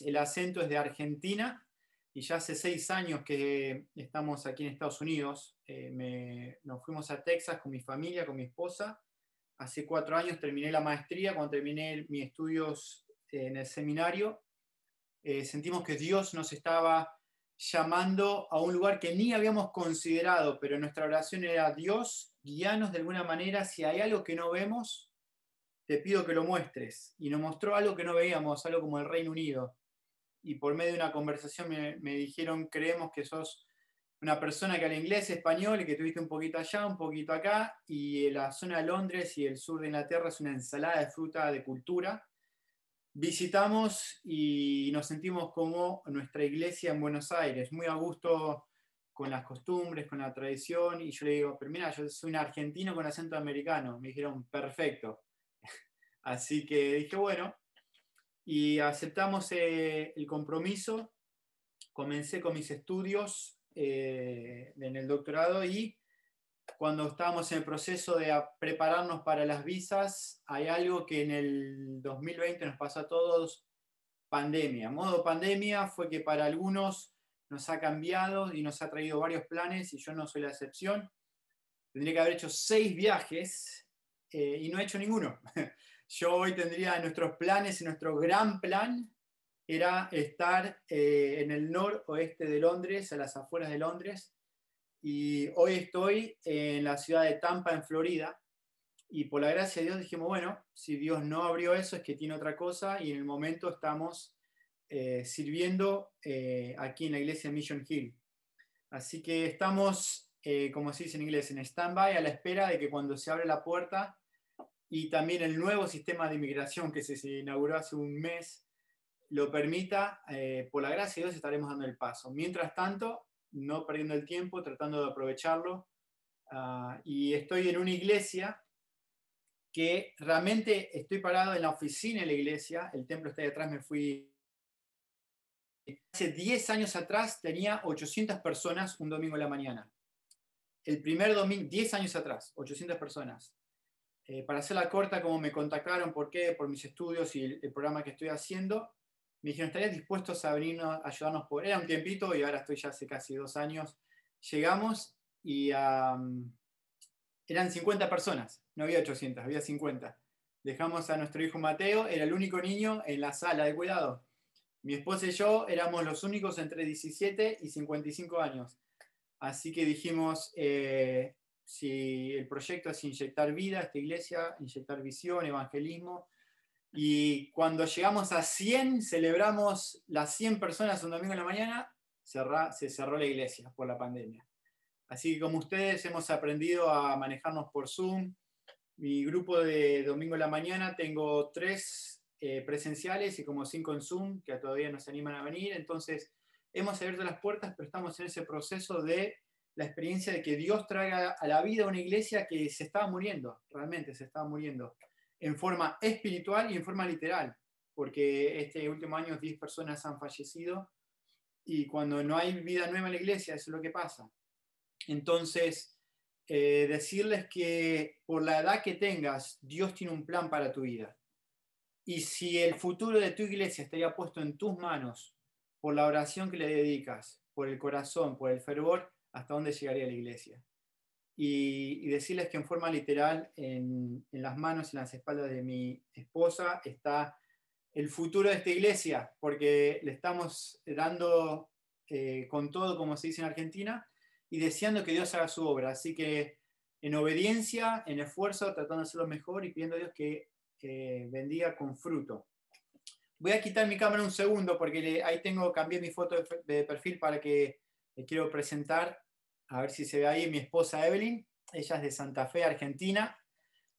El acento es de Argentina y ya hace seis años que estamos aquí en Estados Unidos. Eh, nos fuimos a Texas con mi familia, con mi esposa. Hace cuatro años terminé la maestría, cuando terminé mis estudios en el seminario, eh, sentimos que Dios nos estaba llamando a un lugar que ni habíamos considerado, pero nuestra oración era, Dios, guíanos de alguna manera, si hay algo que no vemos, te pido que lo muestres. Y nos mostró algo que no veíamos, algo como el Reino Unido. Y por medio de una conversación me, me dijeron, creemos que sos una persona que habla inglés, español, y que tuviste un poquito allá, un poquito acá, y la zona de Londres y el sur de Inglaterra es una ensalada de fruta de cultura visitamos y nos sentimos como nuestra iglesia en Buenos Aires, muy a gusto con las costumbres, con la tradición, y yo le digo, pero mira, yo soy un argentino con acento americano. Me dijeron, perfecto. Así que dije, bueno, y aceptamos eh, el compromiso, comencé con mis estudios eh, en el doctorado y cuando estábamos en el proceso de prepararnos para las visas, hay algo que en el 2020 nos pasó a todos, pandemia. Modo pandemia fue que para algunos nos ha cambiado y nos ha traído varios planes y yo no soy la excepción. Tendría que haber hecho seis viajes eh, y no he hecho ninguno. Yo hoy tendría nuestros planes y nuestro gran plan era estar eh, en el noroeste de Londres, a las afueras de Londres, y hoy estoy en la ciudad de Tampa, en Florida, y por la gracia de Dios dijimos, bueno, si Dios no abrió eso es que tiene otra cosa, y en el momento estamos eh, sirviendo eh, aquí en la iglesia Mission Hill. Así que estamos, como se dice en inglés, en stand-by, a la espera de que cuando se abre la puerta, y también el nuevo sistema de inmigración que se inauguró hace un mes, lo permita, por la gracia de Dios estaremos dando el paso. Mientras tanto, no perdiendo el tiempo, tratando de aprovecharlo. Ah, y estoy en una iglesia que realmente estoy parado en la oficina de la iglesia, el templo está detrás, me fui. Hace 10 años atrás tenía 800 personas un domingo en la mañana. El primer domingo, 10 años atrás, 800 personas. Eh, para hacerla corta, como me contactaron, ¿por qué? Por mis estudios y el programa que estoy haciendo, me dijeron, ¿estarías dispuestos a venirnos a ayudarnos por... Era un tiempito y ahora estoy ya hace casi dos años. Llegamos y eran 50 personas, no había 800, había 50. Dejamos a nuestro hijo Mateo, era el único niño en la sala de cuidado. Mi esposa y yo éramos los únicos entre 17 y 55 años. Así que dijimos, eh, si el proyecto es inyectar vida a esta iglesia, inyectar visión, evangelismo, y cuando llegamos a 100, celebramos las 100 personas un domingo en la mañana, se cerró la iglesia por la pandemia. Así que como ustedes hemos aprendido a manejarnos por Zoom, mi grupo de domingo en la mañana tengo tres eh, presenciales y como cinco en Zoom, que todavía nos animan a venir. Entonces, hemos abierto las puertas, pero estamos en ese proceso de la experiencia de que Dios traiga a la vida una iglesia que se estaba muriendo, realmente se estaba muriendo en forma espiritual y en forma literal, porque este último año 10 personas han fallecido y cuando no hay vida nueva en la iglesia, eso es lo que pasa. Entonces, eh, decirles que por la edad que tengas, Dios tiene un plan para tu vida. Y si el futuro de tu iglesia estaría puesto en tus manos por la oración que le dedicas, por el corazón, por el fervor, ¿hasta dónde llegaría la iglesia? y, decirles que en forma literal, en, las manos y en las espaldas de mi esposa está el futuro de esta iglesia, porque le estamos dando eh, con todo, como se dice en Argentina, y deseando que Dios haga su obra. Así que en obediencia, en esfuerzo, tratando de hacerlo mejor y pidiendo a Dios que bendiga con fruto. Voy a quitar mi cámara un segundo porque ahí tengo, cambié mi foto de, de perfil para que le quiero presentar a ver si se ve ahí mi esposa Evelyn, ella es de Santa Fe, Argentina,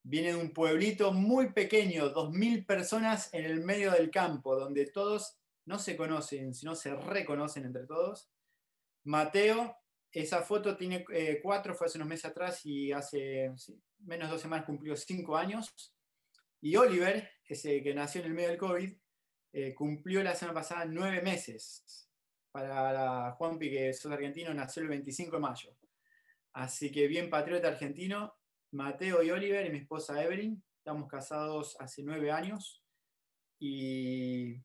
viene de un pueblito muy pequeño, 2.000 personas en el medio del campo, donde todos no se conocen, sino se reconocen entre todos. Mateo, esa foto tiene eh, cuatro, fue hace unos meses atrás y hace menos de dos semanas cumplió cinco años. Y Oliver, ese que nació en el medio del COVID, eh, cumplió la semana pasada nueve meses para Juanpi, que es argentino, nació el 25 de mayo. Así que bien patriota argentino, Mateo y Oliver y mi esposa Evelyn, estamos casados hace nueve años y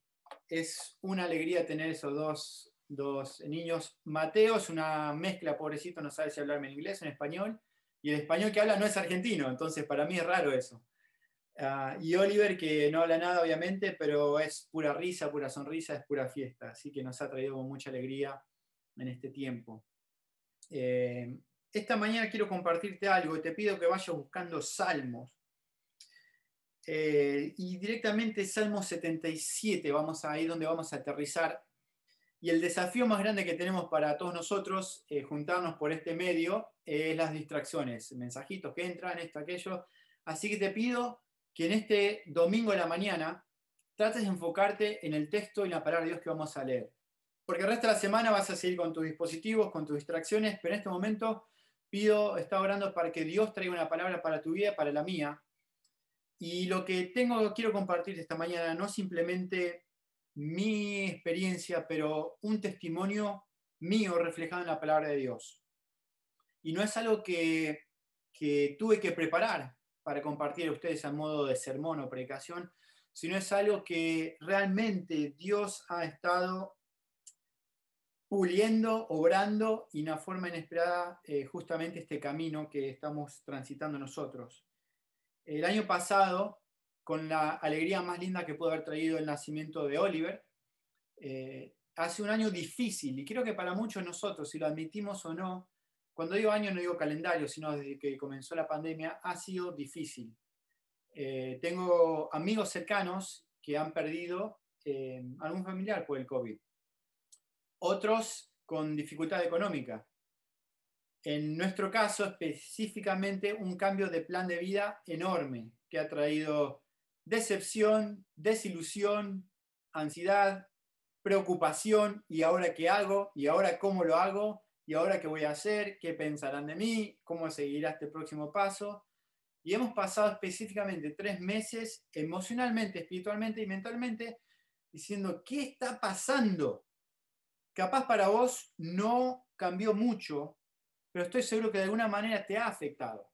es una alegría tener esos dos, dos niños. Mateo es una mezcla, pobrecito, no sabe si hablarme en inglés o en español, y el español que habla no es argentino, entonces para mí es raro eso. Ah, y Oliver, que no habla nada, obviamente, pero es pura risa, pura sonrisa, es pura fiesta, así que nos ha traído mucha alegría en este tiempo. Eh, esta mañana quiero compartirte algo te pido que vayas buscando salmos. Eh, y directamente Salmo 77, vamos a ir donde vamos a aterrizar. Y el desafío más grande que tenemos para todos nosotros, eh, juntarnos por este medio, es las distracciones, mensajitos que entran, esto, aquello. Así que te pido que en este domingo de la mañana trates de enfocarte en el texto y la palabra de Dios que vamos a leer. Porque el resto de la semana vas a seguir con tus dispositivos, con tus distracciones, pero en este momento pido, está orando para que Dios traiga una palabra para tu vida, para la mía. Y lo que tengo, quiero compartir esta mañana no simplemente mi experiencia, pero un testimonio mío reflejado en la palabra de Dios. Y no es algo que, que tuve que preparar para compartir a ustedes a modo de sermón o predicación, sino es algo que realmente Dios ha estado puliendo, obrando y una forma inesperada eh, justamente este camino que estamos transitando nosotros. El año pasado, con la alegría más linda que pudo haber traído el nacimiento de Oliver, eh, hace un año difícil, y creo que para muchos nosotros, si lo admitimos o no, cuando digo año no digo calendario, sino desde que comenzó la pandemia, ha sido difícil. Eh, tengo amigos cercanos que han perdido algún familiar por el COVID otros con dificultad económica. En nuestro caso, específicamente, un cambio de plan de vida enorme que ha traído decepción, desilusión, ansiedad, preocupación, y ahora qué hago, y ahora cómo lo hago, y ahora qué voy a hacer, qué pensarán de mí, cómo seguirá este próximo paso. Y hemos pasado específicamente tres meses emocionalmente, espiritualmente y mentalmente diciendo, ¿qué está pasando? capaz para vos no cambió mucho, pero estoy seguro que de alguna manera te ha afectado.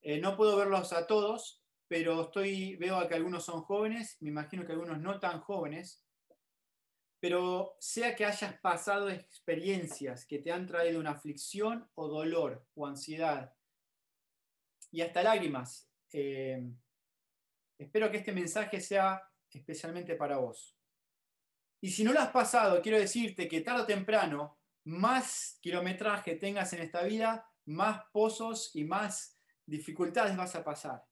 Eh, no puedo verlos a todos, pero estoy, veo que algunos son jóvenes, me imagino que algunos no tan jóvenes, pero sea que hayas pasado experiencias que te han traído una aflicción o dolor o ansiedad y hasta lágrimas, eh, espero que este mensaje sea especialmente para vos. Y si no lo has pasado, quiero decirte que tarde o temprano, más kilometraje tengas en esta vida, más pozos y más dificultades vas a pasar.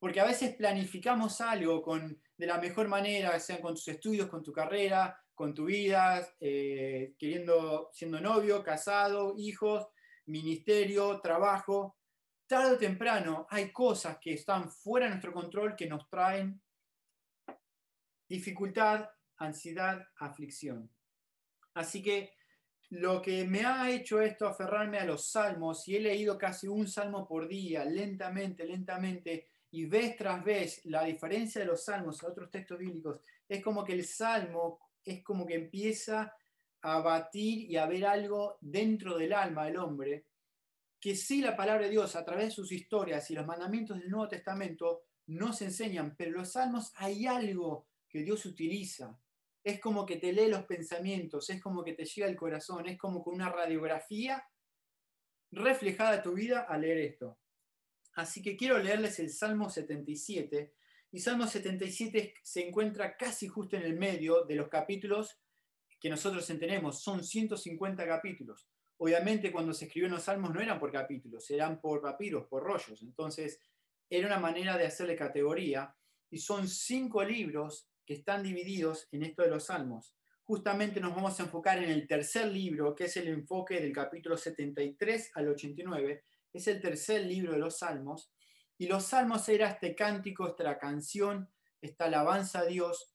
Porque a veces planificamos algo con, de la mejor manera, sean con tus estudios, con tu carrera, con tu vida, eh, queriendo, siendo novio, casado, hijos, ministerio, trabajo. Tarde o temprano hay cosas que están fuera de nuestro control que nos traen dificultad ansiedad, aflicción. Así que lo que me ha hecho esto aferrarme a los salmos, y he leído casi un salmo por día, lentamente, lentamente, y vez tras vez la diferencia de los salmos a otros textos bíblicos, es como que el salmo es como que empieza a batir y a ver algo dentro del alma del hombre, que sí la palabra de Dios a través de sus historias y los mandamientos del Nuevo Testamento nos enseñan, pero los salmos hay algo que Dios utiliza es como que te lee los pensamientos, es como que te llega el corazón, es como con una radiografía reflejada tu vida al leer esto. Así que quiero leerles el Salmo 77. Y Salmo 77 se encuentra casi justo en el medio de los capítulos que nosotros entendemos. Son 150 capítulos. Obviamente cuando se escribieron los salmos no eran por capítulos, eran por papiros, por rollos. Entonces era una manera de hacerle categoría. Y son cinco libros que están divididos en esto de los salmos. Justamente nos vamos a enfocar en el tercer libro, que es el enfoque del capítulo 73 al 89. Es el tercer libro de los salmos. Y los salmos era este cántico, esta canción, esta alabanza a Dios.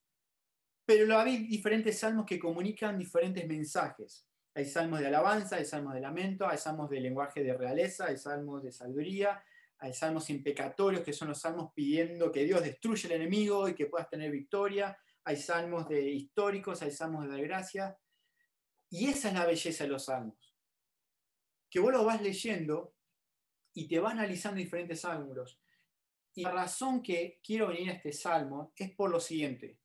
Pero hay diferentes salmos que comunican diferentes mensajes. Hay salmos de alabanza, hay salmos de lamento, hay salmos de lenguaje de realeza, hay salmos de sabiduría, hay salmos impecatorios, que son los salmos pidiendo que Dios destruya el enemigo y que puedas tener victoria. Hay salmos de históricos, hay salmos de gracia. Y esa es la belleza de los salmos. Que vos lo vas leyendo y te va analizando diferentes ángulos. Y la razón que quiero venir a este salmo es por lo siguiente.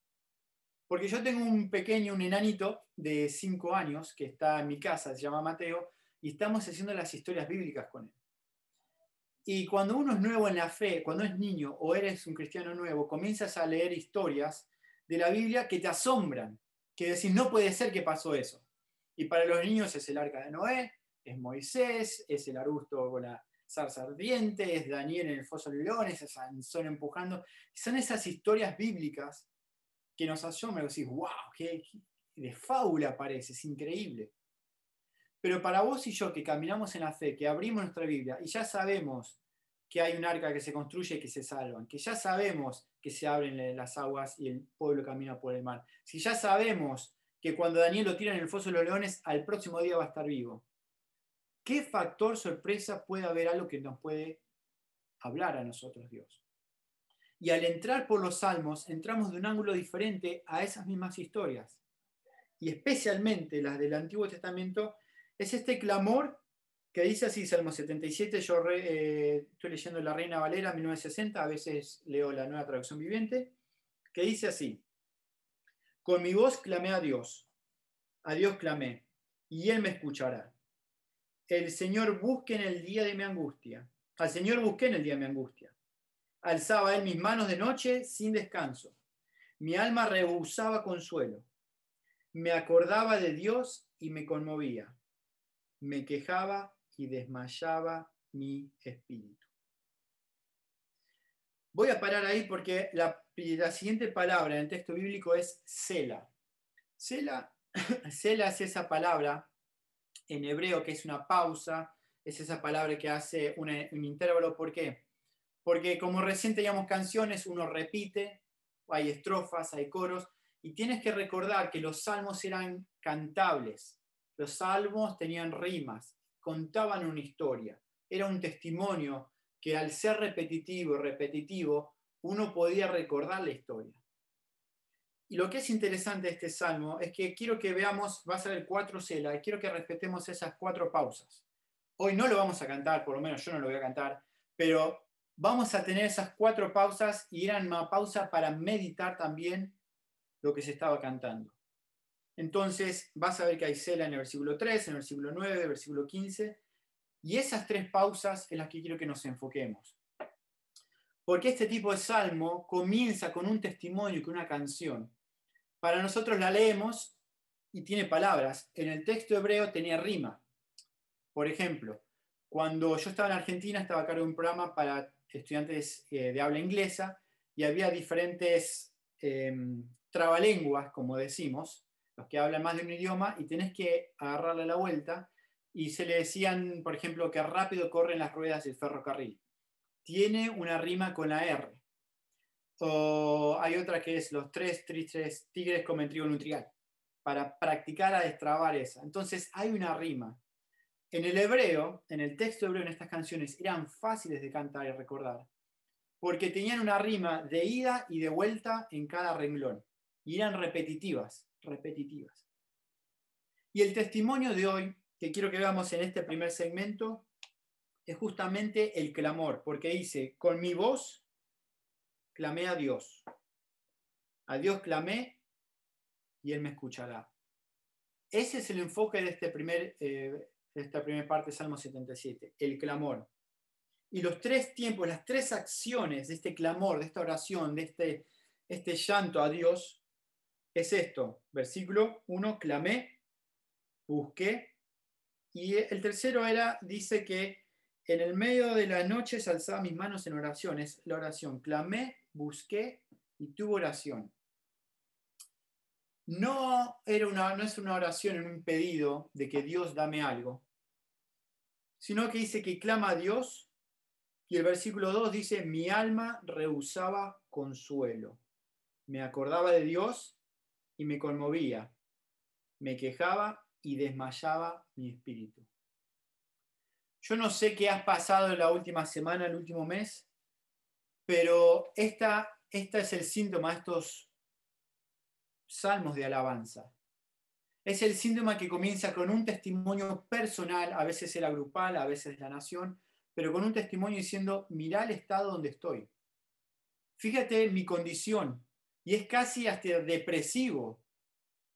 Porque yo tengo un pequeño, un enanito de 5 años que está en mi casa, se llama Mateo, y estamos haciendo las historias bíblicas con él. Y cuando uno es nuevo en la fe, cuando es niño o eres un cristiano nuevo, comienzas a leer historias de la Biblia que te asombran, que decís, no puede ser que pasó eso. Y para los niños es el arca de Noé, es Moisés, es el arbusto con la zarza ardiente, Daniel en el foso de leones, es Sansón empujando. Son esas historias bíblicas que nos asombran, decís, wow, qué, de fábula parece, es increíble. Pero para vos y yo que caminamos en la fe, que abrimos nuestra Biblia y ya sabemos que hay un arca que se construye y que se salvan, que ya sabemos que se abren las aguas y el pueblo camina por el mar, si ya sabemos que cuando Daniel lo tira en el foso de los leones, al próximo día va a estar vivo, ¿qué factor sorpresa puede haber algo que nos puede hablar a nosotros Dios? Y al entrar por los salmos, entramos de un ángulo diferente a esas mismas historias. Y especialmente las del Antiguo Testamento, es este clamor que dice así, Salmo 77, yo eh, estoy leyendo la Reina Valera 1960, a veces leo la nueva traducción viviente, que dice así, con mi voz clamé a Dios, a Dios clamé, y Él me escuchará. El Señor busque en el día de mi angustia, al Señor busqué en el día de mi angustia. Alzaba Él mis manos de noche sin descanso. Mi alma rehusaba consuelo. Me acordaba de Dios y me conmovía me quejaba y desmayaba mi espíritu. Voy a parar ahí porque la, siguiente palabra en el texto bíblico es Sela. Sela, es esa palabra en hebreo que es una pausa, es esa palabra que hace un, intervalo. ¿Por qué? Porque como recién teníamos canciones, uno repite, hay estrofas, hay coros, y tienes que recordar que los salmos eran cantables. Los salmos tenían rimas, contaban una historia. Era un testimonio que al ser repetitivo repetitivo, uno podía recordar la historia. Y lo que es interesante de este salmo es que quiero que veamos, va a ser el cuatro cela, y quiero que respetemos esas cuatro pausas. Hoy no lo vamos a cantar, por lo menos yo no lo voy a cantar, pero vamos a tener esas cuatro pausas y eran una pausa para meditar también lo que se estaba cantando. Entonces vas a ver que hay cela en el versículo 3, en el versículo 9, en el versículo 15. Y esas tres pausas en las que quiero que nos enfoquemos. Porque este tipo de salmo comienza con un testimonio, con una canción. Para nosotros la leemos y tiene palabras. En el texto hebreo tenía rima. Por ejemplo, cuando yo estaba en Argentina, estaba a cargo de un programa para estudiantes eh, de habla inglesa y había diferentes em, trabalenguas, como decimos, que hablan más de un idioma, y tenés que agarrarle la vuelta. Y se le decían, por ejemplo, que rápido corren las ruedas del ferrocarril. Tiene una rima con la R. O hay otra que es los tres tristes tigres comen trigo nutrial, para practicar a destrabar esa. Entonces hay una rima. En el hebreo, en el texto hebreo, en estas canciones, eran fáciles de cantar y recordar, porque tenían una rima de ida y de vuelta en cada renglón, y eran repetitivas repetitivas. Y el testimonio de hoy, que quiero que veamos en este primer segmento, es justamente el clamor, porque dice, con mi voz clamé a Dios. A Dios clamé y Él me escuchará. Ese es el enfoque de, este primer, eh, de esta primera parte de Salmo 77, el clamor. Y los tres tiempos, las tres acciones de este clamor, de esta oración, de este, este llanto a Dios, es esto. Versículo 1, clamé, busqué. Y el tercero era, dice que en el medio de la noche se alzaba mis manos en oración. Es la oración. Clamé, busqué y tuve oración. No, era una, no es una oración en un pedido de que Dios dame algo, sino que dice que clama a Dios y el versículo 2 dice, mi alma rehusaba consuelo. Me acordaba de Dios y me conmovía, me quejaba y desmayaba mi espíritu. Yo no sé qué has pasado en la última semana, el último mes, pero esta, esta es el síntoma de estos salmos de alabanza. Es el síntoma que comienza con un testimonio personal, a veces la grupal, a veces la nación, pero con un testimonio diciendo, mirá el estado donde estoy. Fíjate mi condición, Y es casi hasta depresivo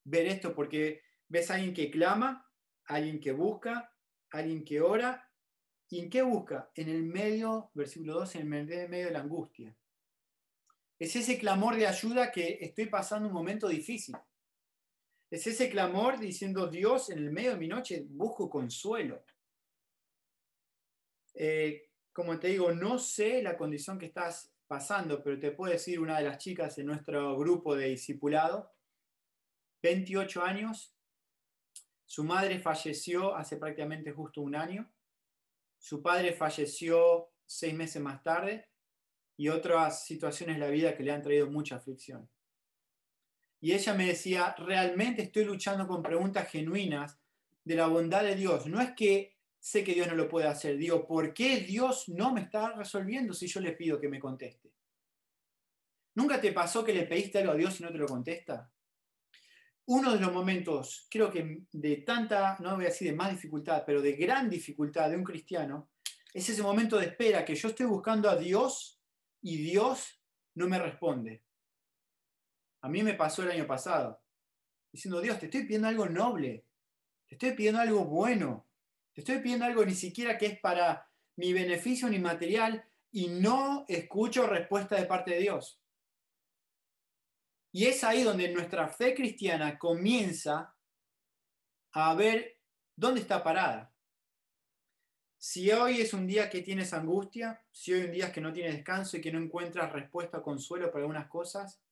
ver esto porque ves a alguien que clama, alguien que busca, alguien que ora. ¿Y en qué busca? En el medio, versículo 2, en el medio de la angustia. Es ese clamor de ayuda que estoy pasando un momento difícil. Es ese clamor diciendo, Dios, en el medio de mi noche busco consuelo. Eh, como te digo, no sé la condición que estás pasando, pero te puedo decir una de las chicas en nuestro grupo de discipulado, 28 años, su madre falleció hace prácticamente justo un año, su padre falleció seis meses más tarde y otras situaciones de la vida que le han traído mucha aflicción. Y ella me decía, realmente estoy luchando con preguntas genuinas de la bondad de Dios. No es que sé que Dios no lo puede hacer, digo, ¿por qué Dios no me está resolviendo si yo le pido que me conteste? ¿Nunca te pasó que le pediste algo a Dios y no te lo contesta? Uno de los momentos, creo que de tanta, no voy a decir de más dificultad, pero de gran dificultad de un cristiano, es ese momento de espera que yo estoy buscando a Dios y Dios no me responde. A mí me pasó el año pasado, diciendo, Dios, te estoy pidiendo algo noble, te estoy pidiendo algo bueno, te estoy pidiendo algo ni siquiera que es para mi beneficio ni material y no escucho respuesta de parte de Dios. Y es ahí donde nuestra fe cristiana comienza a ver dónde está parada. Si hoy es un día que tienes angustia, si hoy un día que no tienes descanso y que no encuentras respuesta o consuelo para algunas cosas,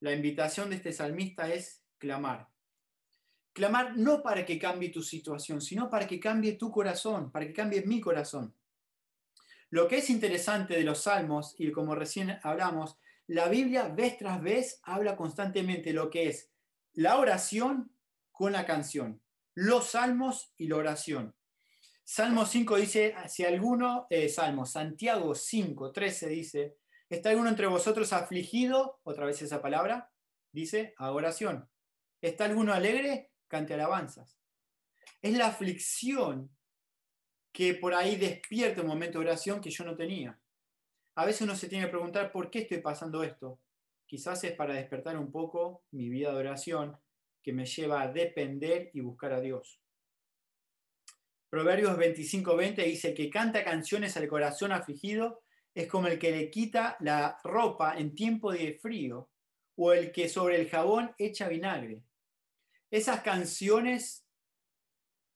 la invitación de este salmista es clamar. Clamar no para que cambie tu situación, sino para que cambie tu corazón, para que cambie mi corazón. Lo que es interesante de los salmos, y como recién hablamos, la Biblia vez tras vez habla constantemente lo que es la oración con la canción, los salmos y la oración. Salmo 5 dice, si alguno, eh, Salmo, Santiago 5, 13 dice, ¿está alguno entre vosotros afligido? Otra vez esa palabra, dice, a oración. ¿Está alguno alegre? Cante alabanzas. Es la aflicción que por ahí despierta un momento de oración que yo no tenía. A veces uno se tiene que preguntar, ¿por qué estoy pasando esto? Quizás es para despertar un poco mi vida de oración que me lleva a depender y buscar a Dios. Proverbios 25:20 dice que canta canciones al corazón afligido es como el que le quita la ropa en tiempo de frío o el que sobre el jabón echa vinagre. Esas canciones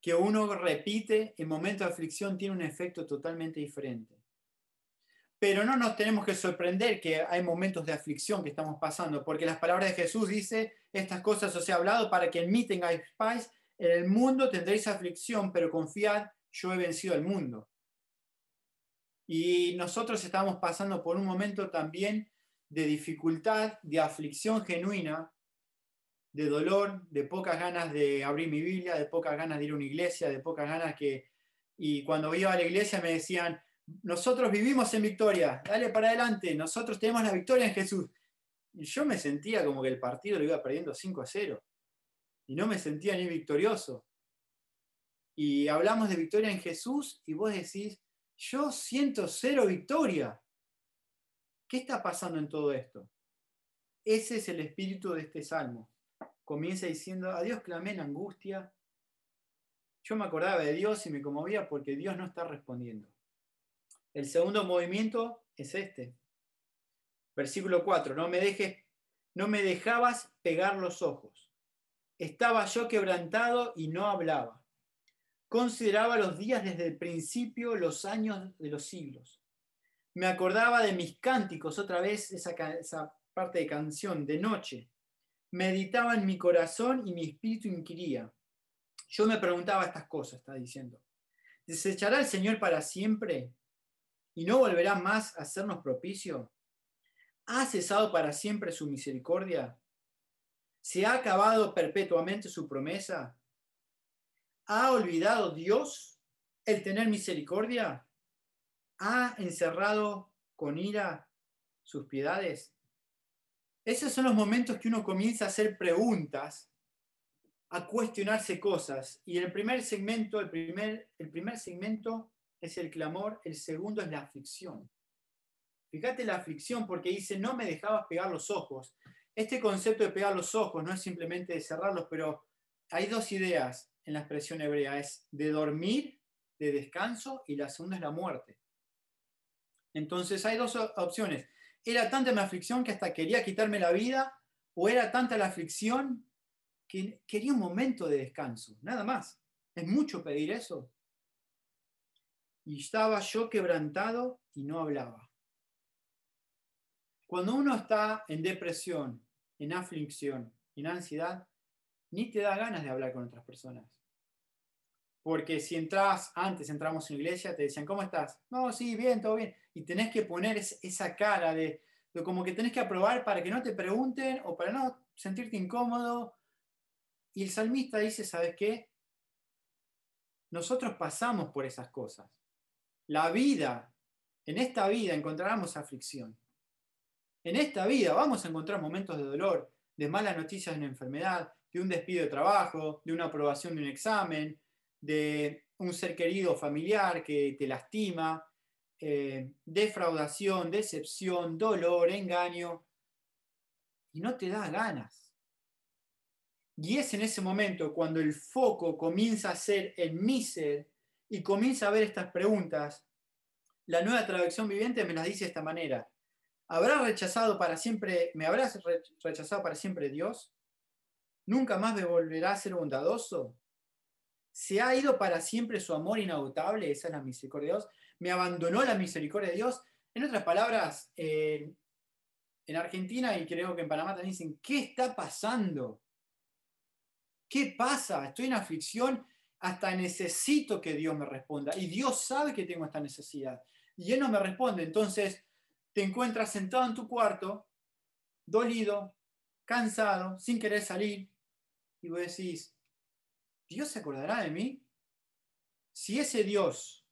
que uno repite en momentos de aflicción tienen un efecto totalmente diferente. Pero no nos tenemos que sorprender que hay momentos de aflicción que estamos pasando, porque las palabras de Jesús dice, estas cosas os he hablado para que en mí tengáis paz en el mundo tendréis aflicción, pero confiad, yo he vencido al mundo. Y nosotros estamos pasando por un momento también de dificultad, de aflicción genuina, de dolor, de pocas ganas de abrir mi Biblia, de pocas ganas de ir a una iglesia, de pocas ganas que... Y cuando iba a la iglesia me decían, nosotros vivimos en victoria, dale para adelante, nosotros tenemos la victoria en Jesús. Y yo me sentía como que el partido lo iba perdiendo 5 a 0 y no me sentía ni victorioso. Y hablamos de victoria en Jesús y vos decís, yo siento cero victoria. ¿Qué está pasando en todo esto? Ese es el espíritu de este salmo. Comienza diciendo, a Dios clamé en angustia. Yo me acordaba de Dios y me conmovía porque Dios no está respondiendo. El segundo movimiento es este. Versículo 4, no me dejes, no me dejabas pegar los ojos. Estaba yo quebrantado y no hablaba. Consideraba los días desde el principio, los años de los siglos. Me acordaba de mis cánticos, otra vez esa, esa parte de canción, de noche. Meditaba en mi corazón y mi espíritu inquiría. Yo me preguntaba estas cosas, está diciendo. ¿Desechará el Señor para siempre y no volverá más a hacernos propicio? ¿Ha cesado para siempre su misericordia? ¿Se ha acabado perpetuamente su promesa? ¿Ha olvidado Dios el tener misericordia? ¿Ha encerrado con ira sus piedades? Esos son los momentos que uno comienza a hacer preguntas, a cuestionarse cosas. Y el primer segmento, el primer, el primer segmento es el clamor, el segundo es la aflicción. Fíjate la aflicción porque dice, no me dejabas pegar los ojos. Este concepto de pegar los ojos no es simplemente de cerrarlos, pero hay dos ideas en la expresión hebrea, es de dormir, de descanso, y la segunda es la muerte. Entonces hay dos opciones. Era tanta mi aflicción que hasta quería quitarme la vida, o era tanta la aflicción que quería un momento de descanso, nada más. ¿Es mucho pedir eso? Y estaba yo quebrantado y no hablaba. Cuando uno está en depresión, en aflicción, en ansiedad, ni te da ganas de hablar con otras personas. Porque si entras, antes entramos en la iglesia, te decían, ¿cómo estás? No, sí, bien, todo bien. Y tenés que poner esa cara de, como que tenés que aprobar para que no te pregunten o para no sentirte incómodo. Y el salmista dice, ¿sabes qué? Nosotros pasamos por esas cosas. La vida, en esta vida encontraremos aflicción. En esta vida vamos a encontrar momentos de dolor, de malas noticias de una enfermedad, de un despido de trabajo, de una aprobación de un examen, de un ser querido familiar que te lastima, eh, defraudación, decepción, dolor, engaño, y no te da ganas. Y es en ese momento cuando el foco comienza a ser el mi ser y comienza a ver estas preguntas. La nueva traducción viviente me las dice de esta manera. ¿Habrá rechazado para siempre, me habrás rechazado para siempre Dios? ¿Nunca más me volverá a ser bondadoso? ¿Se ha ido para siempre su amor inagotable? Esa es la misericordia de Dios. ¿Me abandonó la misericordia de Dios? En otras palabras, en Argentina y creo que en Panamá también dicen, ¿qué está pasando? ¿Qué pasa? Estoy en aflicción, hasta necesito que Dios me responda. Y Dios sabe que tengo esta necesidad. Y Él no me responde. Entonces te encuentras sentado en tu cuarto, dolido, cansado, sin querer salir, y vos decís, ¿Dios se acordará de mí? Si ese Dios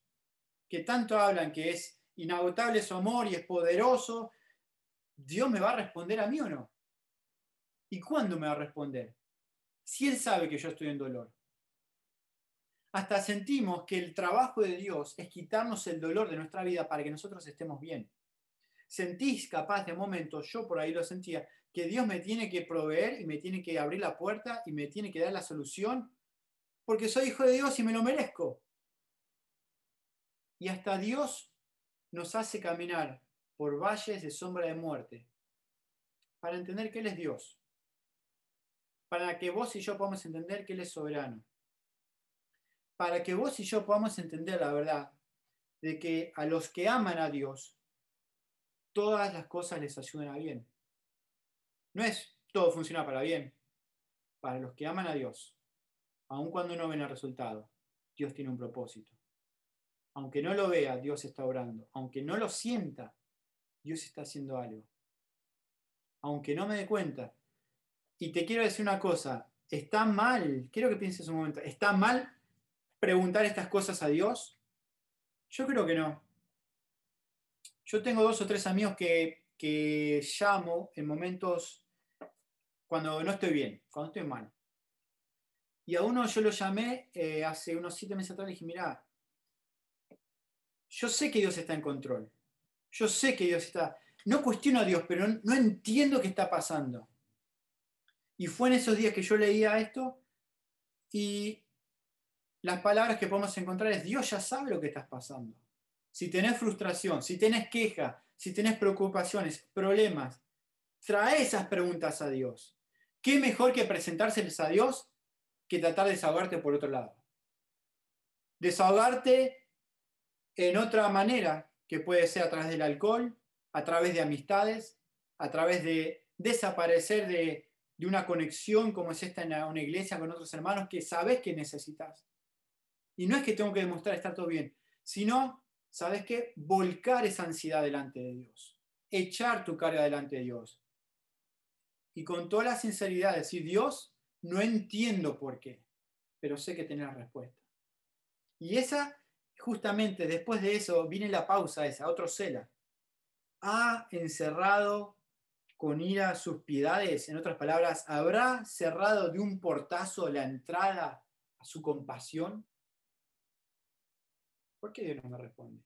que tanto hablan que es inagotable su amor y es poderoso, ¿Dios me va a responder a mí o no? ¿Y cuándo me va a responder? Si Él sabe que yo estoy en dolor. Hasta sentimos que el trabajo de Dios es quitarnos el dolor de nuestra vida para que nosotros estemos bien. Sentís capaz de momentos, yo por ahí lo sentía, que Dios me tiene que proveer y me tiene que abrir la puerta y me tiene que dar la solución porque soy hijo de Dios y me lo merezco. Y hasta Dios nos hace caminar por valles de sombra de muerte para entender que Él es Dios, para que vos y yo podamos entender que Él es soberano, para que vos y yo podamos entender la verdad de que a los que aman a Dios, todas las cosas les ayudan a bien. No es todo funciona para bien. Para los que aman a Dios, aun cuando no ven el resultado, Dios tiene un propósito. Aunque no lo vea, Dios está orando. Aunque no lo sienta, Dios está haciendo algo. Aunque no me dé cuenta. Y te quiero decir una cosa, está mal, quiero que pienses un momento, ¿está mal preguntar estas cosas a Dios? Yo creo que no. Yo tengo dos o tres amigos que, llamo en momentos cuando no estoy bien, cuando estoy mal. Y a uno yo lo llamé eh, hace unos siete meses atrás y dije, mira, yo sé que Dios está en control. Yo sé que Dios está... No cuestiono a Dios, pero no, entiendo qué está pasando. Y fue en esos días que yo leía esto y las palabras que podemos encontrar es, Dios ya sabe lo que estás pasando. Si tenés frustración, si tenés queja, si tenés preocupaciones, problemas, trae esas preguntas a Dios. ¿Qué mejor que presentárseles a Dios que tratar de desahogarte por otro lado? Desahogarte en otra manera, que puede ser a través del alcohol, a través de amistades, a través de desaparecer de, una conexión como es esta en una iglesia con otros hermanos que sabes que necesitas. Y no es que tengo que demostrar estar todo bien, sino, ¿sabes qué? Volcar esa ansiedad delante de Dios, echar tu carga delante de Dios, y con toda la sinceridad decir, Dios, no entiendo por qué, pero sé que tenés la respuesta. Y esa, justamente después de eso, viene la pausa esa, otro cela. Ha encerrado con ira sus piedades, en otras palabras, ¿habrá cerrado de un portazo la entrada a su compasión? ¿Por qué Dios no me responde?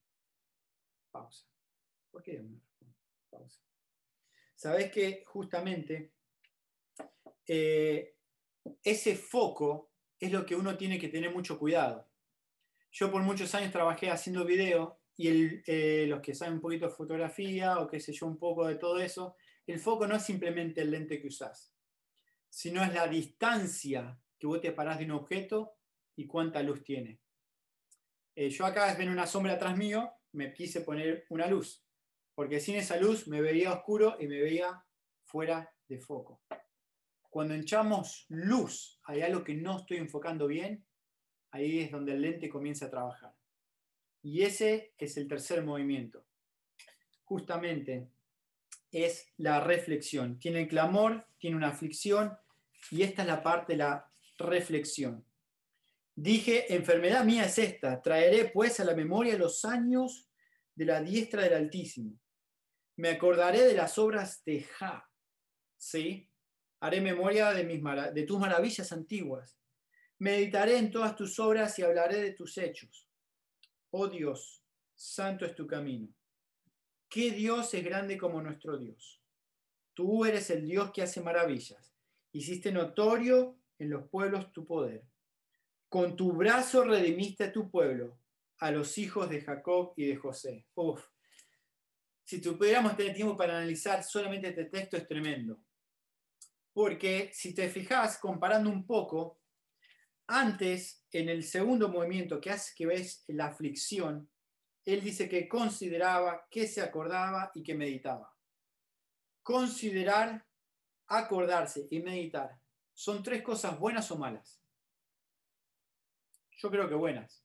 Pausa. ¿Por qué Dios no me responde? Pausa. Sabes que justamente eh, ese foco es lo que uno tiene que tener mucho cuidado. Yo por muchos años trabajé haciendo video y eh, los que saben un poquito de fotografía o qué sé yo, un poco de todo eso, el foco no es simplemente el lente que usás, sino es la distancia que vos te parás de un objeto y cuánta luz tiene. Eh, yo acá ven una sombra atrás mío, me quise poner una luz, porque sin esa luz me veía oscuro y me veía fuera de foco. Cuando echamos luz, hay algo que no estoy enfocando bien, ahí es donde el lente comienza a trabajar. Y ese es el tercer movimiento. Justamente es la reflexión. Tiene clamor, tiene una aflicción y esta es la parte de la reflexión. Dije, enfermedad mía es esta, traeré pues a la memoria los años de la diestra del Altísimo. Me acordaré de las obras de Ja. ¿Sí? Haré memoria de, mis de tus maravillas antiguas. Meditaré en todas tus obras y hablaré de tus hechos. Oh Dios, santo es tu camino. ¿Qué Dios es grande como nuestro Dios? Tú eres el Dios que hace maravillas. Hiciste notorio en los pueblos tu poder. Con tu brazo redimiste a tu pueblo, a los hijos de Jacob y de José. Uf. Si pudiéramos tener tiempo para analizar solamente este texto es tremendo. Porque si te fijas, comparando un poco, antes, en el segundo movimiento que, hace, que ves la aflicción, él dice que consideraba, que se acordaba y que meditaba. Considerar, acordarse y meditar son tres cosas buenas o malas. Yo creo que buenas.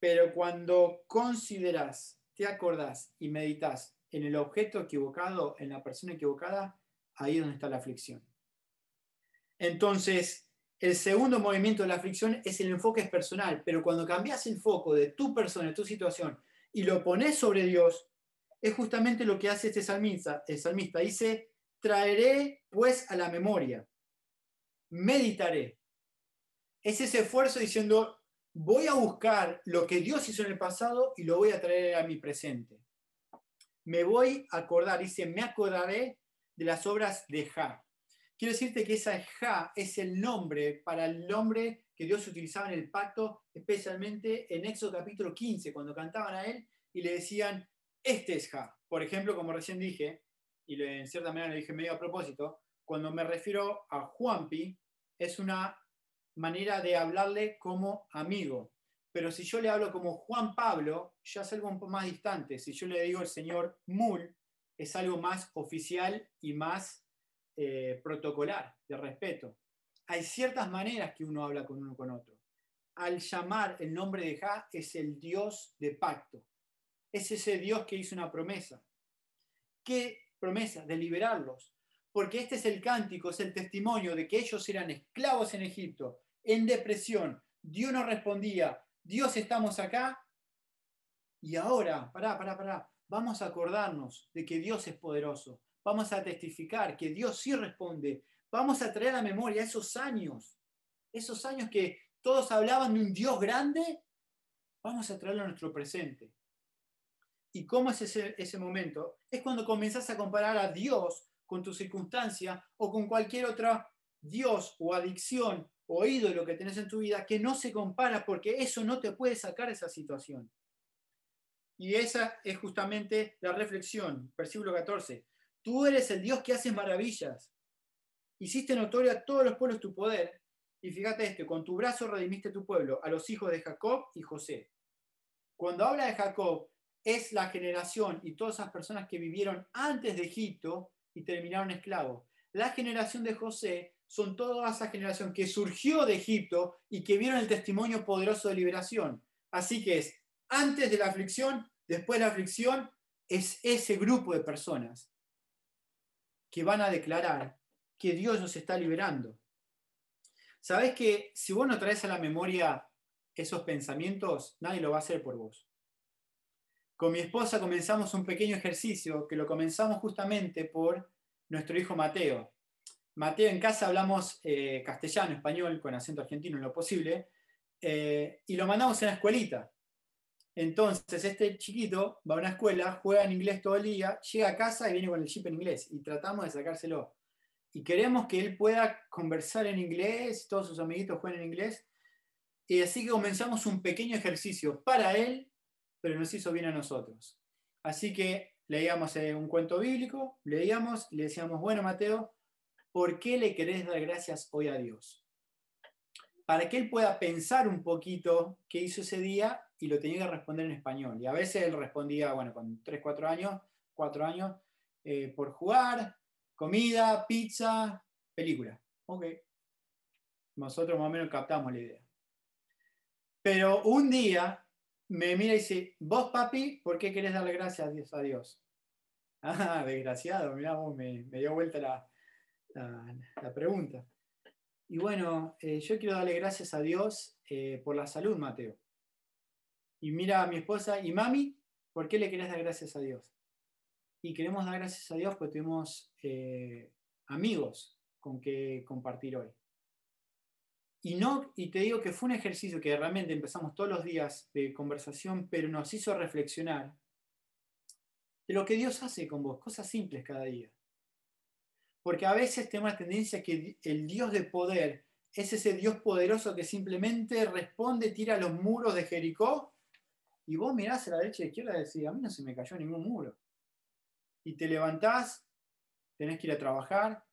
Pero cuando consideras, te acordás y meditas en el objeto equivocado, en la persona equivocada, ahí es donde está la aflicción. Entonces, el segundo movimiento de la aflicción es el enfoque personal, pero cuando cambias el foco de tu persona, de tu situación, y lo pones sobre Dios, es justamente lo que hace este salmista. El salmista dice, traeré pues a la memoria, meditaré. Es ese esfuerzo diciendo, voy a buscar lo que Dios hizo en el pasado y lo voy a traer a mi presente. Me voy a acordar, dice, me acordaré de las obras de Ja. Quiero decirte que esa Ja es el nombre para el nombre que Dios utilizaba en el pacto, especialmente en Éxodo capítulo 15, cuando cantaban a él y le decían, este es Ja. Por ejemplo, como recién dije, y en cierta manera le dije medio a propósito, cuando me refiero a Juanpi, es una manera de hablarle como amigo. Pero si yo le hablo como Juan Pablo, ya es algo un poco más distante. Si yo le digo el señor Mul, es algo más oficial y más eh, protocolar, de respeto. Hay ciertas maneras que uno habla con uno con otro. Al llamar el nombre de Ja es el Dios de pacto. Es ese Dios que hizo una promesa. ¿Qué promesa? De liberarlos. Porque este es el cántico, es el testimonio de que ellos eran esclavos en Egipto, en depresión. Dios no respondía, Dios estamos acá. Y ahora, pará, pará, pará, vamos a acordarnos de que Dios es poderoso, vamos a testificar que Dios sí responde, vamos a traer a memoria esos años, esos años que todos hablaban de un Dios grande, vamos a traerlo a nuestro presente. ¿Y cómo es ese, ese momento? Es cuando comenzás a comparar a Dios con tu circunstancia o con cualquier otro Dios o adicción o ídolo que tenés en tu vida que no se compara porque eso no te puede sacar esa situación. Y esa es justamente la reflexión, versículo 14. Tú eres el Dios que hace maravillas. Hiciste notoria a todos los pueblos tu poder. Y fíjate esto, con tu brazo redimiste tu pueblo, a los hijos de Jacob y José. Cuando habla de Jacob, es la generación y todas esas personas que vivieron antes de Egipto y terminaron esclavos. La generación de José son toda esa generación que surgió de Egipto y que vieron el testimonio poderoso de liberación. Así que es antes de la aflicción, después de la aflicción, es ese grupo de personas que van a declarar que Dios nos está liberando. Sabes que si vos no traes a la memoria esos pensamientos, nadie lo va a hacer por vos. Con mi esposa comenzamos un pequeño ejercicio que lo comenzamos justamente por nuestro hijo Mateo. Mateo, en casa hablamos eh, castellano, español, con acento argentino en lo posible, eh, y lo mandamos en la escuelita. Entonces, este chiquito va a una escuela, juega en inglés todo el día, llega a casa y viene con el chip en inglés y tratamos de sacárselo. Y queremos que él pueda conversar en inglés, todos sus amiguitos jueguen en inglés. Y así que comenzamos un pequeño ejercicio para él, pero nos hizo bien a nosotros. Así que leíamos eh, un cuento bíblico, leíamos y le decíamos, bueno Mateo, ¿por qué le querés dar gracias hoy a Dios? Para que él pueda pensar un poquito qué hizo ese día y lo tenía que responder en español. Y a veces él respondía, bueno, con 3, 4 años, 4 años, eh, por jugar, comida, pizza, película. Ok. Nosotros más o menos captamos la idea. Pero un día me mira y dice, vos papi, ¿por qué querés darle gracias a Dios? A Dios? Ah, desgraciado, mirá, me, dio vuelta la, la, pregunta. Y bueno, eh, yo quiero darle gracias a Dios eh, por la salud, Mateo. Y mira a mi esposa, y mami, ¿por qué le querés dar gracias a Dios? Y queremos dar gracias a Dios porque tenemos eh, amigos con que compartir hoy. Y, no, y te digo que fue un ejercicio que realmente empezamos todos los días de conversación, pero nos hizo reflexionar de lo que Dios hace con vos, cosas simples cada día. Porque a veces tenemos la tendencia que el Dios de poder es ese Dios poderoso que simplemente responde, tira los muros de Jericó, y vos mirás a la derecha y a la izquierda y decís, a mí no se me cayó ningún muro. Y te levantás, tenés que ir a trabajar,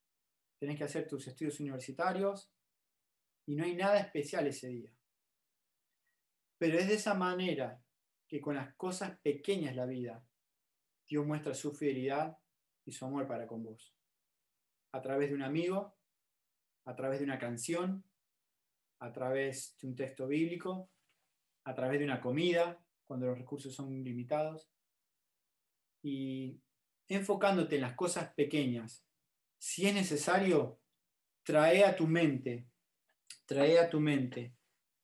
tenés que hacer tus estudios universitarios, y no hay nada especial ese día. Pero es de esa manera que con las cosas pequeñas la vida, Dios muestra su fidelidad y su amor para con vos a través de un amigo, a través de una canción, a través de un texto bíblico, a través de una comida, cuando los recursos son limitados. Y enfocándote en las cosas pequeñas, si es necesario, trae a tu mente, trae a tu mente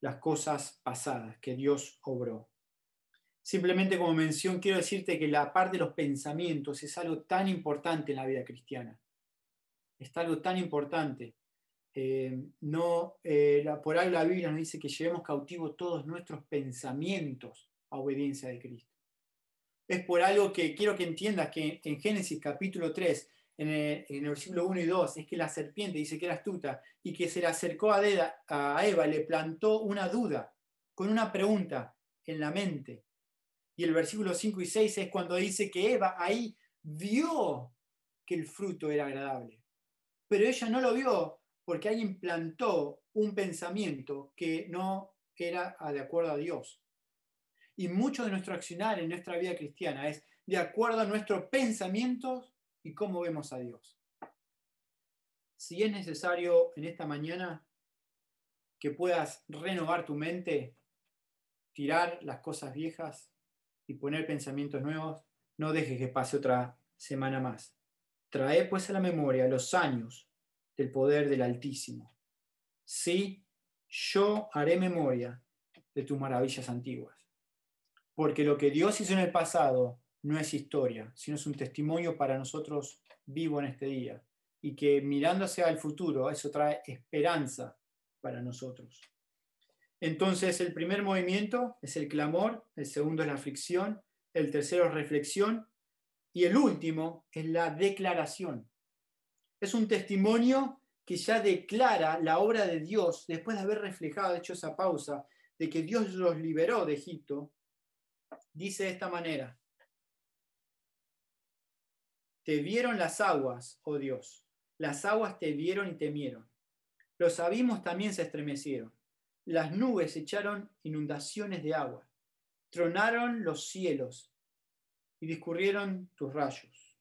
las cosas pasadas que Dios obró. Simplemente como mención, quiero decirte que la parte de los pensamientos es algo tan importante en la vida cristiana está algo tan importante. Eh, no, eh, por ahí la Biblia nos dice que llevemos cautivo todos nuestros pensamientos a obediencia de Cristo. Es por algo que quiero que entiendas que en Génesis capítulo 3, en el, versículo 1 y 2, es que la serpiente dice que era astuta y que se le acercó a, a Eva, le plantó una duda con una pregunta en la mente. Y el versículo 5 y 6 es cuando dice que Eva ahí vio que el fruto era agradable pero ella no lo vio porque ahí implantó un pensamiento que no era de acuerdo a Dios. Y mucho de nuestro accionar en nuestra vida cristiana es de acuerdo a nuestros pensamientos y cómo vemos a Dios. Si es necesario en esta mañana que puedas renovar tu mente, tirar las cosas viejas y poner pensamientos nuevos, no dejes que pase otra semana más. Trae pues a la memoria los años del poder del Altísimo. Sí, yo haré memoria de tus maravillas antiguas. Porque lo que Dios hizo en el pasado no es historia, sino es un testimonio para nosotros vivo en este día. Y que mirando hacia el futuro, eso trae esperanza para nosotros. Entonces, el primer movimiento es el clamor, el segundo es la aflicción, el tercero es reflexión y el último es la declaración. Es un testimonio que ya declara la obra de Dios después de haber reflejado, hecho esa pausa, de que Dios los liberó de Egipto. Dice de esta manera, te vieron las aguas, oh Dios, las aguas te vieron y temieron. Los abismos también se estremecieron. Las nubes echaron inundaciones de agua. Tronaron los cielos y discurrieron tus rayos.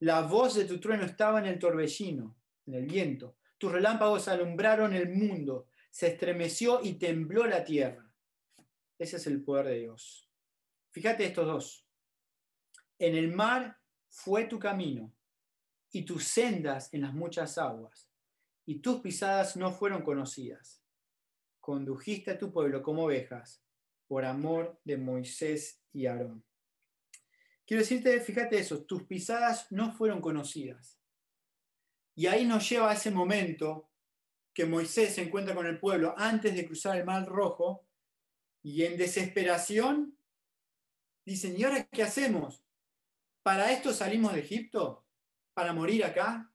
La voz de tu trueno estaba en el torbellino, en el viento. Tus relámpagos alumbraron el mundo. Se estremeció y tembló la tierra. Ese es el poder de Dios. Fíjate estos dos. En el mar fue tu camino y tus sendas en las muchas aguas, y tus pisadas no fueron conocidas. Condujiste a tu pueblo como ovejas por amor de Moisés y Aarón. Quiero decirte, fíjate eso, tus pisadas no fueron conocidas. Y ahí nos lleva a ese momento que Moisés se encuentra con el pueblo antes de cruzar el mar rojo y en desesperación Dicen, ¿y ahora qué hacemos? ¿Para esto salimos de Egipto? ¿Para morir acá?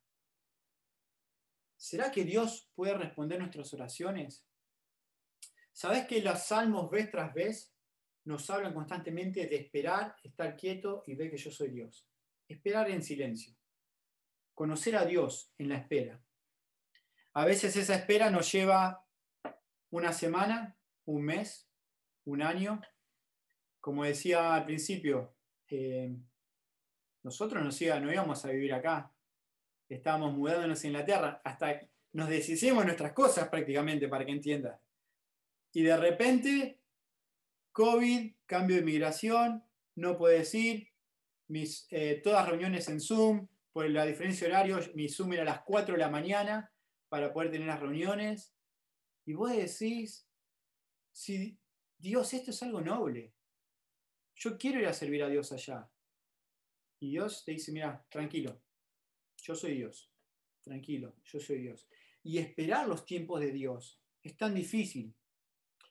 ¿Será que Dios puede responder nuestras oraciones? ¿Sabes que los salmos vez tras vez nos hablan constantemente de esperar, estar quieto y ver que yo soy Dios? Esperar en silencio. Conocer a Dios en la espera. A veces esa espera nos lleva una semana, un mes, un año. Como decía al principio, eh, nosotros no, no íbamos a vivir acá. Estábamos mudándonos a Inglaterra. Hasta nos deshicimos nuestras cosas prácticamente, para que entiendas. Y de repente, COVID, cambio de migración, no puedes ir, mis, eh, todas reuniones en Zoom, por la diferencia de horarios, mi Zoom era a las 4 de la mañana para poder tener las reuniones. Y vos decís, si Dios, esto es algo noble. Yo quiero ir a servir a Dios allá. Y Dios te dice, mira, tranquilo, yo soy Dios. Tranquilo, yo soy Dios. Y esperar los tiempos de Dios es tan difícil.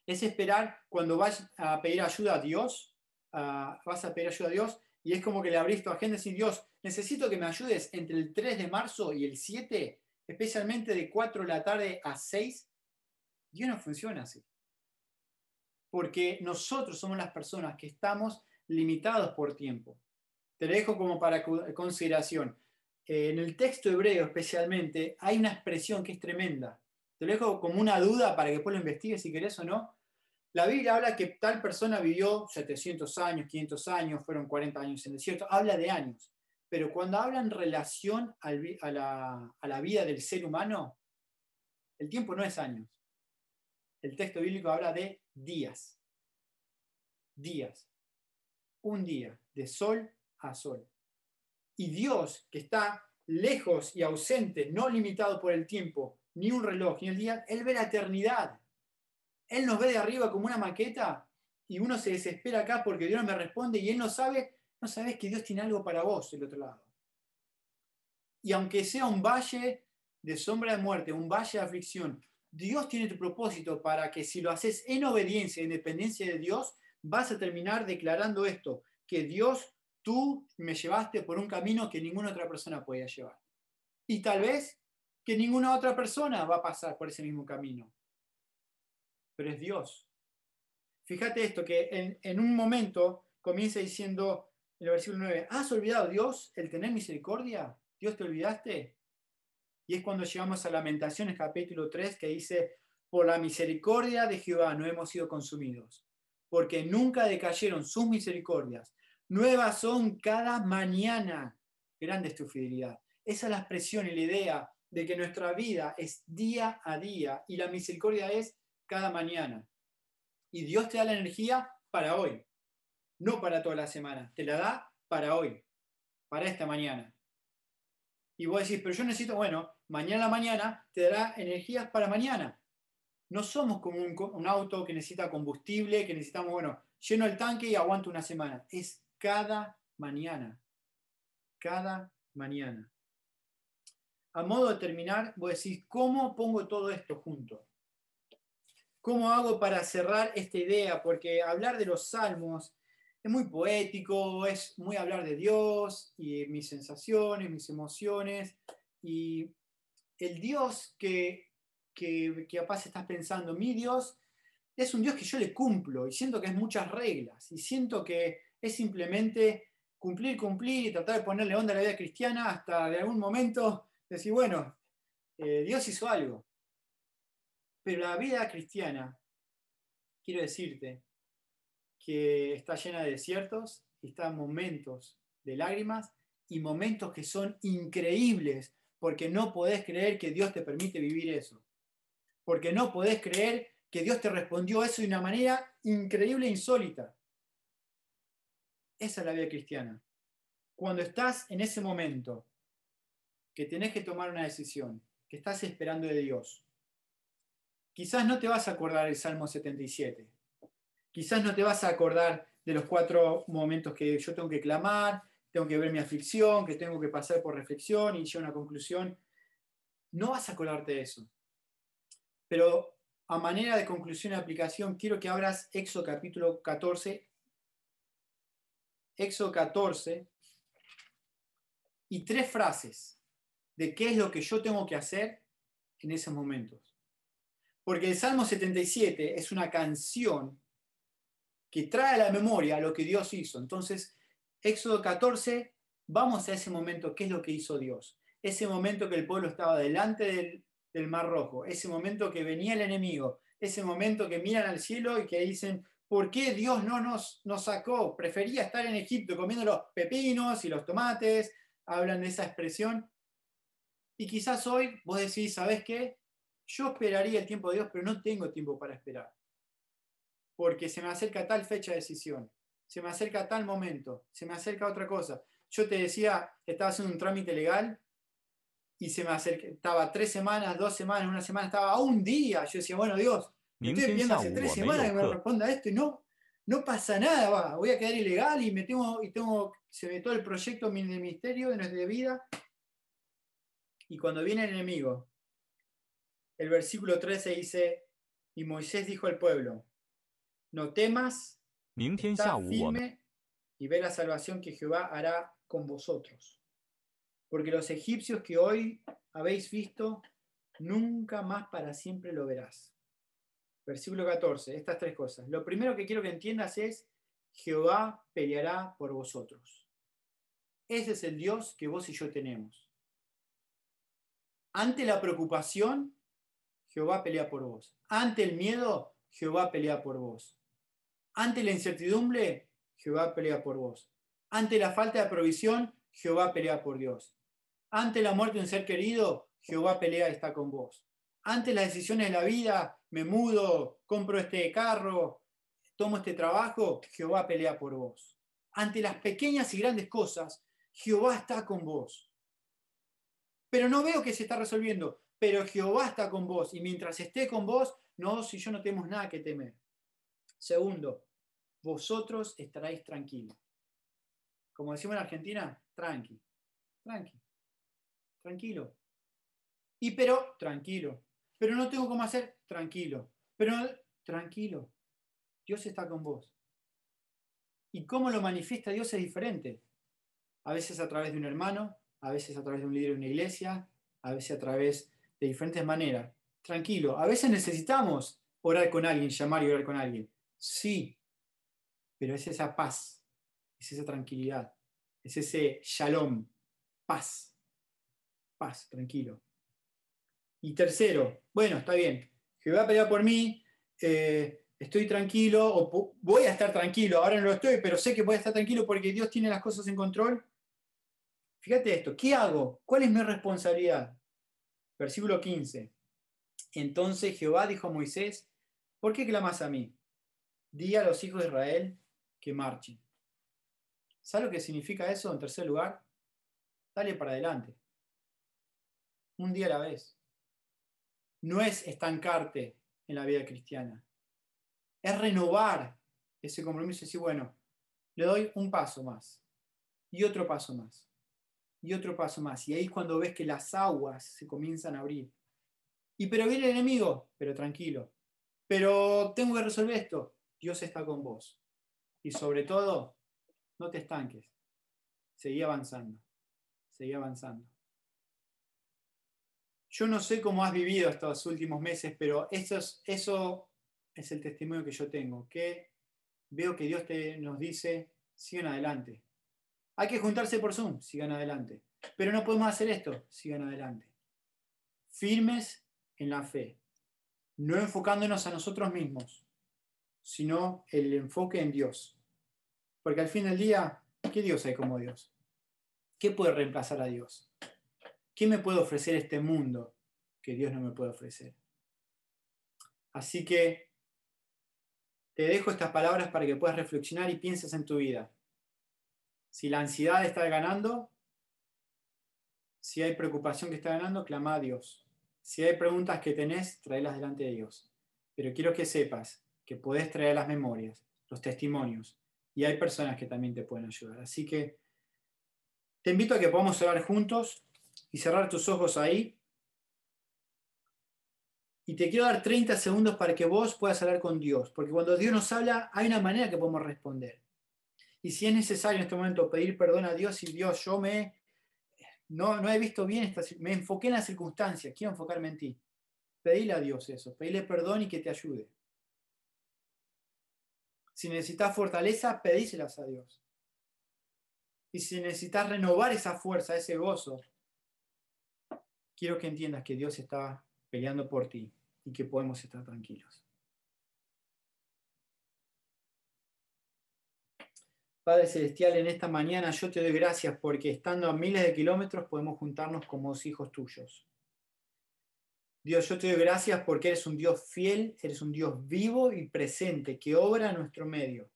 Es esperar cuando vas a pedir ayuda a Dios, vas a pedir ayuda a Dios y es como que le abrís tu agenda decís, Dios, necesito que me ayudes entre el 3 de marzo y el 7, especialmente de 4 de la tarde a 6 Dios no funciona así. Porque nosotros somos las personas que estamos limitados por tiempo. Te lo dejo como para consideración. En el texto hebreo especialmente hay una expresión que es tremenda. Te lo dejo como una duda para que después lo investigues si querés o no. La Biblia habla que tal persona vivió 700 años, 500 años, fueron 40 años en el desierto. Habla de años. Pero cuando habla en relación a la, a la vida del ser humano, el tiempo no es años el texto bíblico habla de días. Días. Un día, de sol a sol. Y Dios, que está lejos y ausente, no limitado por el tiempo, ni un reloj, ni el día, Él ve la eternidad. Él nos ve de arriba como una maqueta y uno se desespera acá porque Dios no me responde y Él no sabe, no sabes que Dios tiene algo para vos del otro lado. Y aunque sea un valle de sombra de muerte, un valle de aflicción, Dios tiene tu propósito para que si lo haces en obediencia, en dependencia de Dios, vas a terminar declarando esto, que Dios, tú me llevaste por un camino que ninguna otra persona podía llevar. Y tal vez que ninguna otra persona va a pasar por ese mismo camino. Pero es Dios. Fíjate esto, que en, en un momento comienza diciendo en el versículo 9, ¿has olvidado Dios el tener misericordia? ¿Dios te olvidaste? Y es cuando llegamos a Lamentaciones capítulo 3 que dice, por la misericordia de Jehová no hemos sido consumidos, porque nunca decayeron sus misericordias. Nuevas son cada mañana. Grande es tu fidelidad. Esa es la expresión y la idea de que nuestra vida es día a día y la misericordia es cada mañana. Y Dios te da la energía para hoy, no para toda la semana. Te la da para hoy, para esta mañana. Y vos decís, pero yo necesito, bueno, mañana a la mañana te dará energías para mañana. No somos como un, auto que necesita combustible, que necesitamos, bueno, lleno el tanque y aguanto una semana. Es cada mañana. Cada mañana. A modo de terminar, vos decís, ¿cómo pongo todo esto junto? ¿Cómo hago para cerrar esta idea? Porque hablar de los salmos es muy poético, es muy hablar de Dios y mis sensaciones, mis emociones. Y el Dios que, que, que capaz estás pensando, mi Dios, es un Dios que yo le cumplo y siento que es muchas reglas y siento que es simplemente cumplir, cumplir y tratar de ponerle onda a la vida cristiana hasta de algún momento decir, bueno, eh, Dios hizo algo. Pero la vida cristiana, quiero decirte, que está llena de desiertos, está momentos de lágrimas y momentos que son increíbles porque no podés creer que Dios te permite vivir eso. Porque no podés creer que Dios te respondió eso de una manera increíble e insólita. Esa es la vida cristiana. Cuando estás en ese momento que tenés que tomar una decisión, que estás esperando de Dios, quizás no te vas a acordar el Salmo 77. Quizás no te vas a acordar de los cuatro momentos que yo tengo que clamar, tengo que ver mi aflicción, que tengo que pasar por reflexión y llegar a una conclusión. No vas a acordarte de eso. Pero a manera de conclusión y aplicación, quiero que abras Éxodo capítulo 14 Éxodo 14 y tres frases de qué es lo que yo tengo que hacer en esos momentos. Porque el Salmo 77 es una canción que trae a la memoria lo que Dios hizo. Entonces, Éxodo 14, vamos a ese momento, ¿qué es lo que hizo Dios? Ese momento que el pueblo estaba delante del, del Mar Rojo, ese momento que venía el enemigo, ese momento que miran al cielo y que dicen, ¿por qué Dios no nos, nos sacó? Prefería estar en Egipto comiendo los pepinos y los tomates, hablan de esa expresión. Y quizás hoy vos decís, ¿sabes qué? Yo esperaría el tiempo de Dios, pero no tengo tiempo para esperar. Porque se me acerca tal fecha de decisión, se me acerca tal momento, se me acerca otra cosa. Yo te decía, estaba haciendo un trámite legal y se me acerca, estaba tres semanas, dos semanas, una semana, estaba un día. Yo decía, bueno, Dios, estoy viendo hace tres semanas que me responda esto y no, no pasa nada, va, voy a quedar ilegal y me tengo, y tengo, se ve todo el proyecto del ministerio de nuestra vida. Y cuando viene el enemigo, el versículo 13 dice, y Moisés dijo al pueblo, no temas, está firme y ve la salvación que Jehová hará con vosotros. Porque los egipcios que hoy habéis visto, nunca más para siempre lo verás. Versículo 14, estas tres cosas. Lo primero que quiero que entiendas es, Jehová peleará por vosotros. Ese es el Dios que vos y yo tenemos. Ante la preocupación, Jehová pelea por vos. Ante el miedo, Jehová pelea por vos. Ante la incertidumbre, Jehová pelea por vos. Ante la falta de provisión, Jehová pelea por Dios. Ante la muerte de un ser querido, Jehová pelea está con vos. Ante las decisiones de la vida, me mudo, compro este carro, tomo este trabajo, Jehová pelea por vos. Ante las pequeñas y grandes cosas, Jehová está con vos. Pero no veo que se está resolviendo, pero Jehová está con vos y mientras esté con vos, no, si yo no tenemos nada que temer. Segundo, vosotros estaréis tranquilos. Como decimos en Argentina, tranqui, tranqui, tranquilo. Y pero, tranquilo. Pero no tengo cómo hacer, tranquilo. Pero, tranquilo. Dios está con vos. Y cómo lo manifiesta Dios es diferente. A veces a través de un hermano, a veces a través de un líder de una iglesia, a veces a través de diferentes maneras. Tranquilo. A veces necesitamos orar con alguien, llamar y orar con alguien. Sí, pero es esa paz, es esa tranquilidad, es ese shalom, paz, paz, tranquilo. Y tercero, bueno, está bien, Jehová pelea por mí, eh, estoy tranquilo, o voy a estar tranquilo, ahora no lo estoy, pero sé que voy a estar tranquilo porque Dios tiene las cosas en control. Fíjate esto, ¿qué hago? ¿Cuál es mi responsabilidad? Versículo 15. Entonces Jehová dijo a Moisés, ¿por qué clamas a mí? Di a los hijos de Israel que marchen. ¿Sabes lo que significa eso en tercer lugar? Dale para adelante. Un día a la vez. No es estancarte en la vida cristiana. Es renovar ese compromiso y decir, bueno, le doy un paso más y otro paso más y otro paso más. Y ahí es cuando ves que las aguas se comienzan a abrir. Y pero viene el enemigo, pero tranquilo. Pero tengo que resolver esto. Dios está con vos. Y sobre todo, no te estanques. Seguí avanzando. Seguí avanzando. Yo no sé cómo has vivido estos últimos meses, pero eso es, el testimonio que yo tengo, que veo que Dios te, nos dice, sigan adelante. Hay que juntarse por Zoom, sigan adelante. Pero no podemos hacer esto, sigan adelante. Firmes en la fe, no enfocándonos a nosotros mismos, sino el enfoque en Dios. Porque al fin del día, ¿qué Dios hay como Dios? ¿Qué puede reemplazar a Dios? ¿Qué me puede ofrecer este mundo que Dios no me puede ofrecer? Así que te dejo estas palabras para que puedas reflexionar y pienses en tu vida. Si la ansiedad está ganando, si hay preocupación que está ganando, clama a Dios. Si hay preguntas que tenés, tráelas delante de Dios. Pero quiero que sepas que puedes traer las memorias, los testimonios, y hay personas que también te pueden ayudar. Así que te invito a que podamos orar juntos y cerrar tus ojos ahí. Y te quiero dar 30 segundos para que vos puedas hablar con Dios, porque cuando Dios nos habla hay una manera que podemos responder. Y si es necesario en este momento pedir perdón a Dios y Dios, yo me no, no he visto bien esta me enfoqué en las circunstancias, quiero enfocarme en ti. Pedile a Dios eso, pedile perdón y que te ayude. Si necesitas fortaleza, pedíselas a Dios. Y si necesitas renovar esa fuerza, ese gozo, quiero que entiendas que Dios está peleando por ti y que podemos estar tranquilos. Padre Celestial, en esta mañana yo te doy gracias porque estando a miles de kilómetros podemos juntarnos como hijos tuyos. Dios, yo te doy gracias porque eres un Dios fiel, eres un Dios vivo y presente que obra en nuestro medio.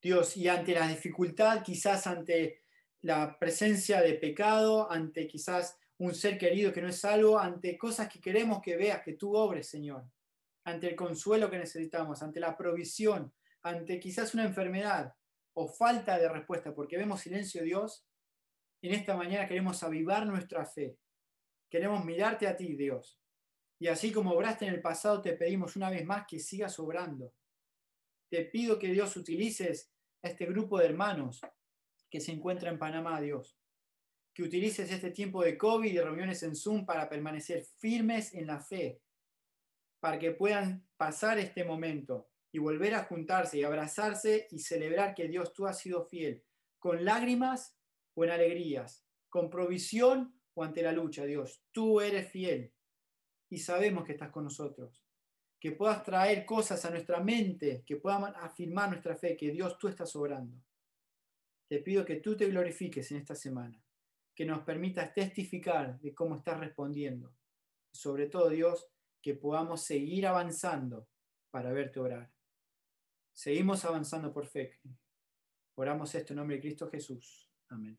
Dios, y ante la dificultad, quizás ante la presencia de pecado, ante quizás un ser querido que no es salvo, ante cosas que queremos que veas, que tú obres, Señor, ante el consuelo que necesitamos, ante la provisión, ante quizás una enfermedad o falta de respuesta, porque vemos silencio, Dios, en esta mañana queremos avivar nuestra fe. Queremos mirarte a ti, Dios. Y así como obraste en el pasado, te pedimos una vez más que sigas obrando. Te pido que Dios utilices a este grupo de hermanos que se encuentra en Panamá, Dios. Que utilices este tiempo de COVID y reuniones en Zoom para permanecer firmes en la fe, para que puedan pasar este momento y volver a juntarse y abrazarse y celebrar que Dios tú has sido fiel, con lágrimas o en alegrías, con provisión o ante la lucha, Dios, tú eres fiel y sabemos que estás con nosotros. Que puedas traer cosas a nuestra mente, que puedan afirmar nuestra fe, que Dios tú estás obrando. Te pido que tú te glorifiques en esta semana, que nos permitas testificar de cómo estás respondiendo. Sobre todo, Dios, que podamos seguir avanzando para verte orar. Seguimos avanzando por fe. Oramos esto en nombre de Cristo Jesús. Amén.